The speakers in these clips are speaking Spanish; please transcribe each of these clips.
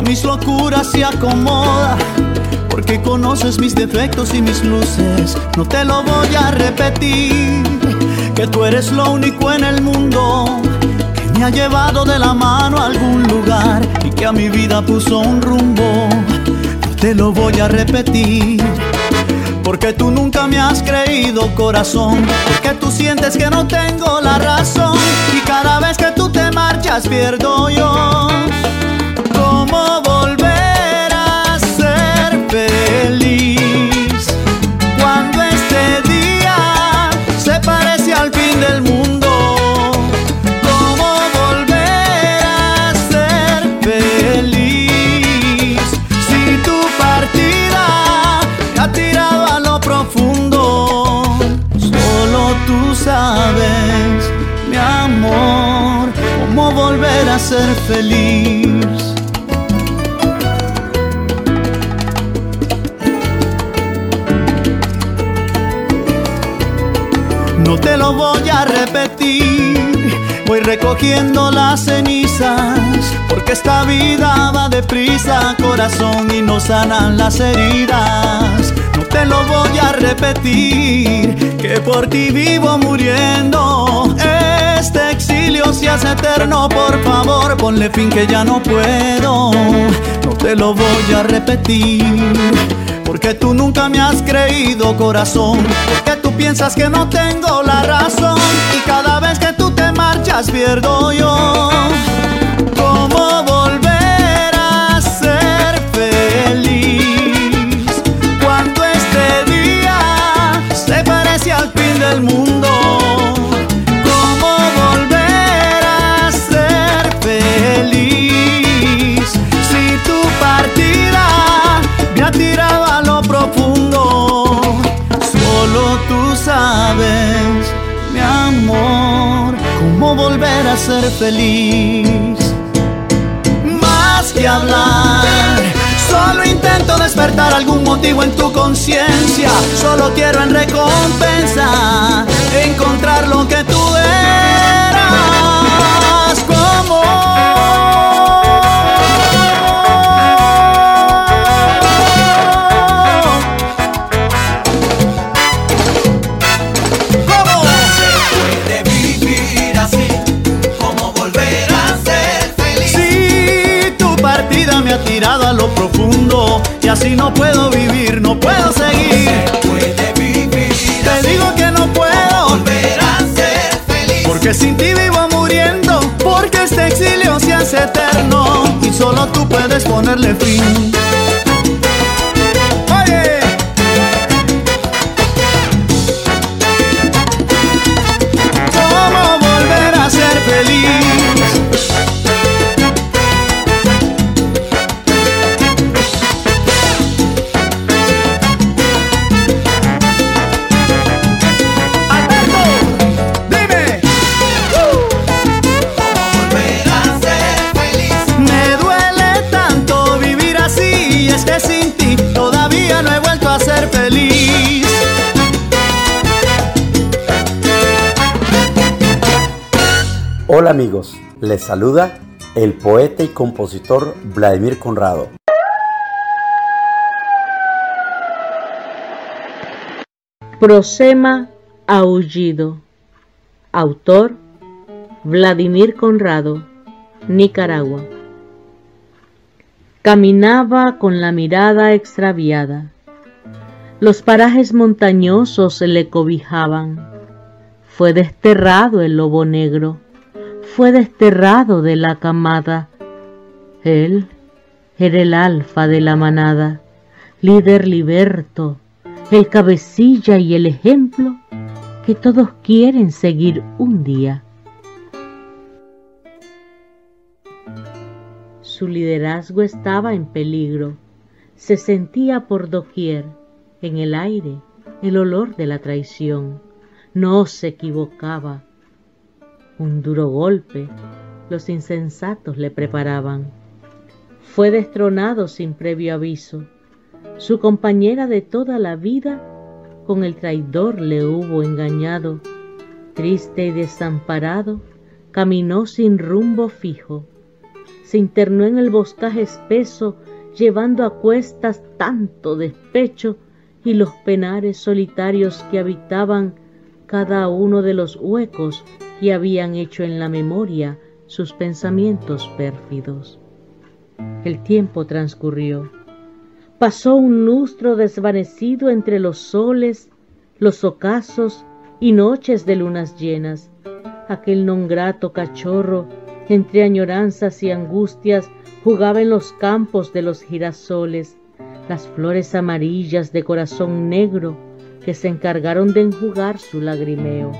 a mis locuras se acomoda. Porque conoces mis defectos y mis luces, no te lo voy a repetir. Que tú eres lo único en el mundo que me ha llevado de la mano a algún lugar y que a mi vida puso un rumbo. No te lo voy a repetir. Porque tú nunca me has creído corazón, porque tú sientes que no tengo la razón y cada vez que tú te marchas pierdo yo. Ser feliz. No te lo voy a repetir, voy recogiendo las cenizas, porque esta vida va deprisa, corazón, y no sanan las heridas. No te lo voy a repetir, que por ti vivo muriendo. Este exilio se hace eterno, por favor, ponle fin que ya no puedo. No te lo voy a repetir. Porque tú nunca me has creído corazón Porque tú piensas que no tengo la razón Y cada vez que tú te marchas pierdo yo ¿Cómo volver a ser feliz? Cuando este día se parece al fin del mundo volver a ser feliz. Más que hablar, solo intento despertar algún motivo en tu conciencia. Solo quiero en recompensa encontrar lo que así no puedo vivir, no puedo seguir. puede vivir Te digo que no puedo volver a ser feliz. Porque sin ti vivo muriendo, porque este exilio se hace eterno y solo tú puedes ponerle fin. Amigos, les saluda el poeta y compositor Vladimir Conrado. Prosema Aullido Autor Vladimir Conrado, Nicaragua. Caminaba con la mirada extraviada. Los parajes montañosos le cobijaban. Fue desterrado el lobo negro, fue desterrado de la camada. Él era el alfa de la manada, líder liberto, el cabecilla y el ejemplo que todos quieren seguir un día. Su liderazgo estaba en peligro, se sentía por doquier, en el aire, el olor de la traición. No se equivocaba. Un duro golpe los insensatos le preparaban. Fue destronado sin previo aviso. Su compañera de toda la vida con el traidor le hubo engañado. Triste y desamparado, caminó sin rumbo fijo. Se internó en el boscaje espeso, llevando a cuestas tanto despecho y los penares solitarios que habitaban cada uno de los huecos y habían hecho en la memoria sus pensamientos pérfidos. El tiempo transcurrió. Pasó un lustro desvanecido entre los soles, los ocasos y noches de lunas llenas. Aquel non grato cachorro, entre añoranzas y angustias, jugaba en los campos de los girasoles, las flores amarillas de corazón negro que se encargaron de enjugar su lagrimeo.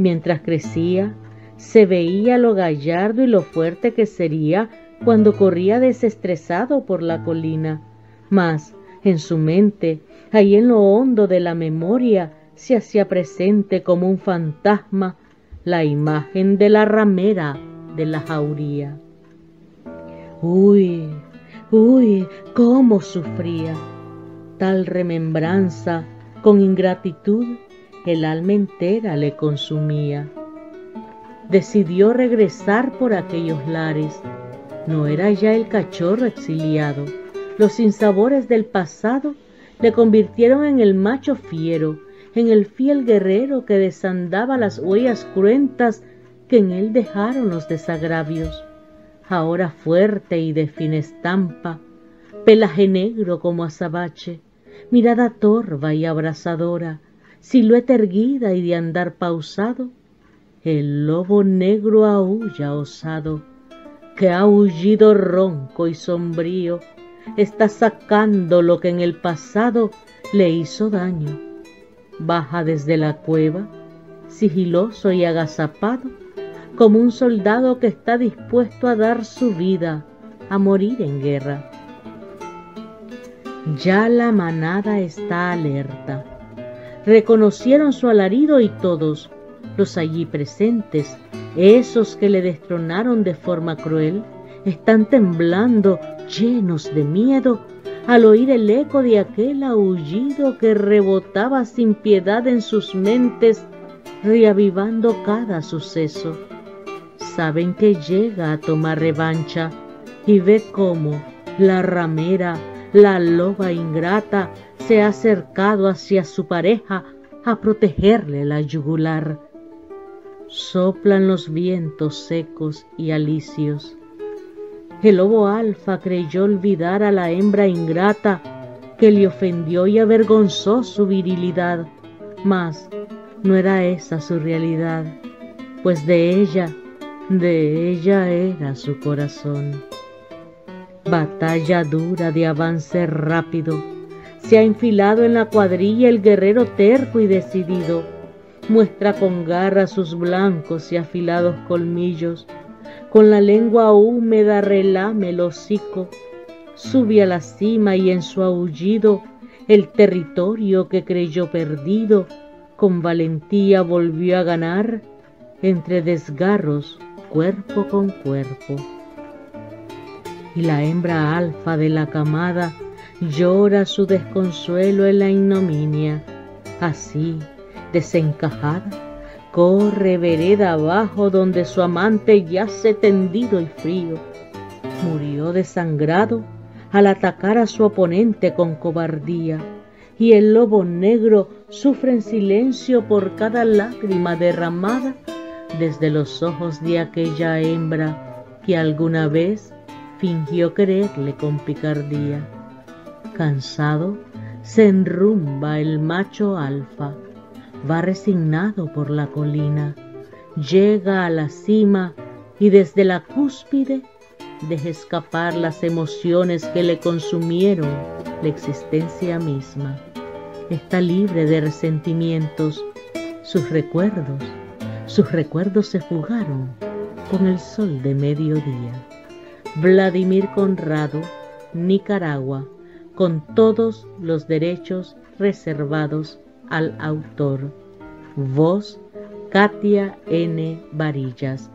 Mientras crecía, se veía lo gallardo y lo fuerte que sería cuando corría desestresado por la colina, mas en su mente, ahí en lo hondo de la memoria, se hacía presente como un fantasma la imagen de la ramera de la jauría. Uy, uy, cómo sufría. Tal remembranza con ingratitud el alma entera le consumía. Decidió regresar por aquellos lares. No era ya el cachorro exiliado. Los sinsabores del pasado le convirtieron en el macho fiero, en el fiel guerrero que desandaba las huellas cruentas que en él dejaron los desagravios. Ahora fuerte y de fina estampa, pelaje negro como azabache, mirada torva y abrasadora, silueta erguida y de andar pausado, el lobo negro aúlla osado, que ha aullido ronco y sombrío, está sacando lo que en el pasado le hizo daño. Baja desde la cueva, sigiloso y agazapado, como un soldado que está dispuesto a dar su vida, a morir en guerra. Ya la manada está alerta. Reconocieron su alarido y todos, los allí presentes, esos que le destronaron de forma cruel, están temblando llenos de miedo al oír el eco de aquel aullido que rebotaba sin piedad en sus mentes, reavivando cada suceso. Saben que llega a tomar revancha y ve cómo la ramera la loba ingrata se ha acercado hacia su pareja a protegerle la yugular. Soplan los vientos secos y alicios. El lobo alfa creyó olvidar a la hembra ingrata que le ofendió y avergonzó su virilidad, mas no era esa su realidad, pues de ella, de ella era su corazón. Batalla dura de avance rápido. Se ha enfilado en la cuadrilla el guerrero terco y decidido. Muestra con garra sus blancos y afilados colmillos. Con la lengua húmeda relame el hocico. Sube a la cima y en su aullido el territorio que creyó perdido, con valentía volvió a ganar entre desgarros cuerpo con cuerpo y la hembra alfa de la camada llora su desconsuelo en la ignominia. Así, desencajada, corre vereda abajo donde su amante yace tendido y frío. Murió desangrado al atacar a su oponente con cobardía, y el lobo negro sufre en silencio por cada lágrima derramada desde los ojos de aquella hembra que alguna vez fingió quererle con picardía. Cansado, se enrumba el macho alfa, va resignado por la colina, llega a la cima y desde la cúspide deja escapar las emociones que le consumieron la existencia misma. Está libre de resentimientos, sus recuerdos, sus recuerdos se fugaron con el sol de mediodía. Vladimir Conrado, Nicaragua, con todos los derechos reservados al autor. Voz Katia N. Varillas.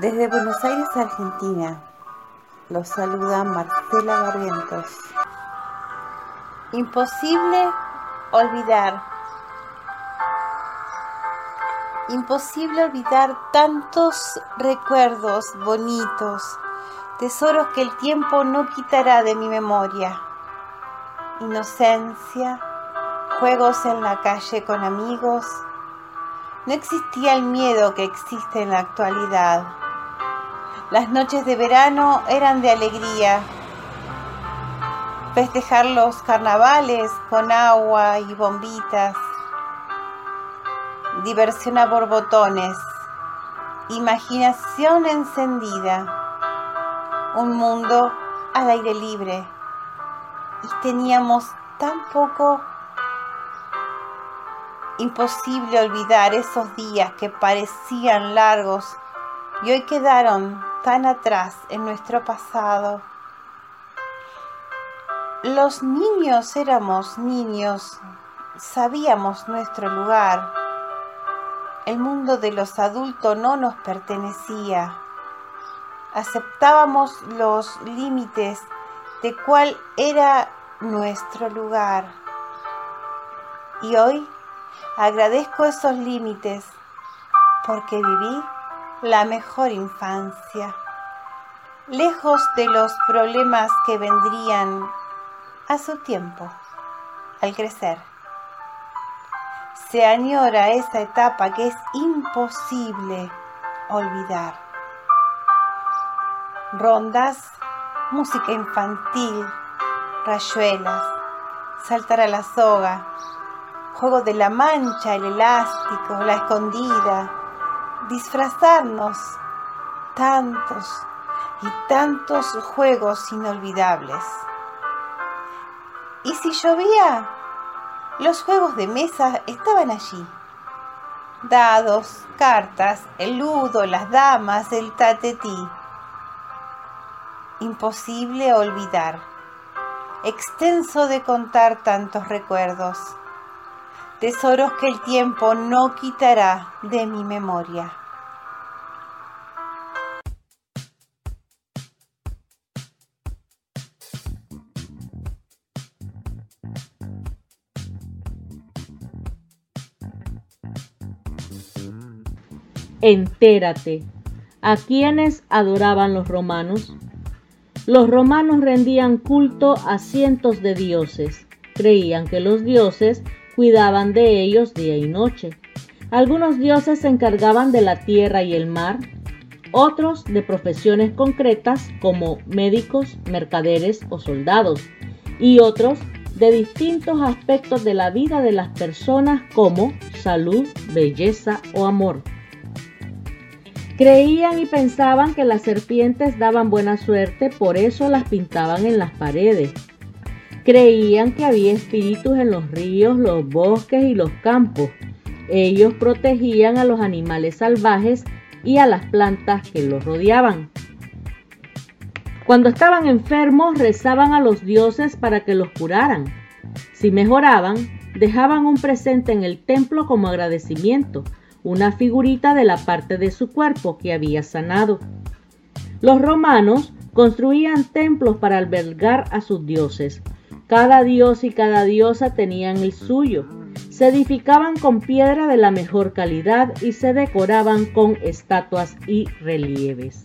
Desde Buenos Aires, Argentina, los saluda Marcela Barrientos. Imposible olvidar. Imposible olvidar tantos recuerdos bonitos, tesoros que el tiempo no quitará de mi memoria. Inocencia, juegos en la calle con amigos. No existía el miedo que existe en la actualidad las noches de verano eran de alegría. Festejar los carnavales con agua y bombitas. Diversión a borbotones. Imaginación encendida. Un mundo al aire libre. Y teníamos tan poco imposible olvidar esos días que parecían largos y hoy quedaron tan atrás en nuestro pasado. Los niños éramos niños, sabíamos nuestro lugar. El mundo de los adultos no nos pertenecía. Aceptábamos los límites de cuál era nuestro lugar. Y hoy agradezco esos límites porque viví la mejor infancia, lejos de los problemas que vendrían a su tiempo al crecer. Se añora esa etapa que es imposible olvidar. Rondas, música infantil, rayuelas, saltar a la soga, juego de la mancha, el elástico, la escondida, disfrazarnos tantos y tantos juegos inolvidables. Y si llovía, los juegos de mesa estaban allí. Dados, cartas, el ludo, las damas, el tatetí. Imposible olvidar. Extenso de contar tantos recuerdos tesoros que el tiempo no quitará de mi memoria. Entérate. ¿A quiénes adoraban los romanos? Los romanos rendían culto a cientos de dioses. Creían que los dioses cuidaban de ellos día y noche. Algunos dioses se encargaban de la tierra y el mar, otros de profesiones concretas como médicos, mercaderes o soldados, y otros de distintos aspectos de la vida de las personas como salud, belleza o amor. Creían y pensaban que las serpientes daban buena suerte, por eso las pintaban en las paredes. Creían que había espíritus en los ríos, los bosques y los campos. Ellos protegían a los animales salvajes y a las plantas que los rodeaban. Cuando estaban enfermos rezaban a los dioses para que los curaran. Si mejoraban, dejaban un presente en el templo como agradecimiento, una figurita de la parte de su cuerpo que había sanado. Los romanos construían templos para albergar a sus dioses. Cada dios y cada diosa tenían el suyo. Se edificaban con piedra de la mejor calidad y se decoraban con estatuas y relieves.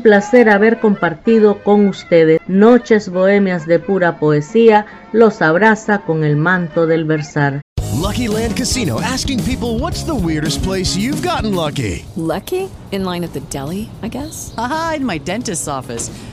Un placer haber compartido con ustedes noches bohemias de pura poesía. Los abraza con el manto del versar. Lucky Land Casino asking people what's the weirdest place you've gotten lucky? Lucky? In line at the deli, I guess? Aha, in my dentist's office.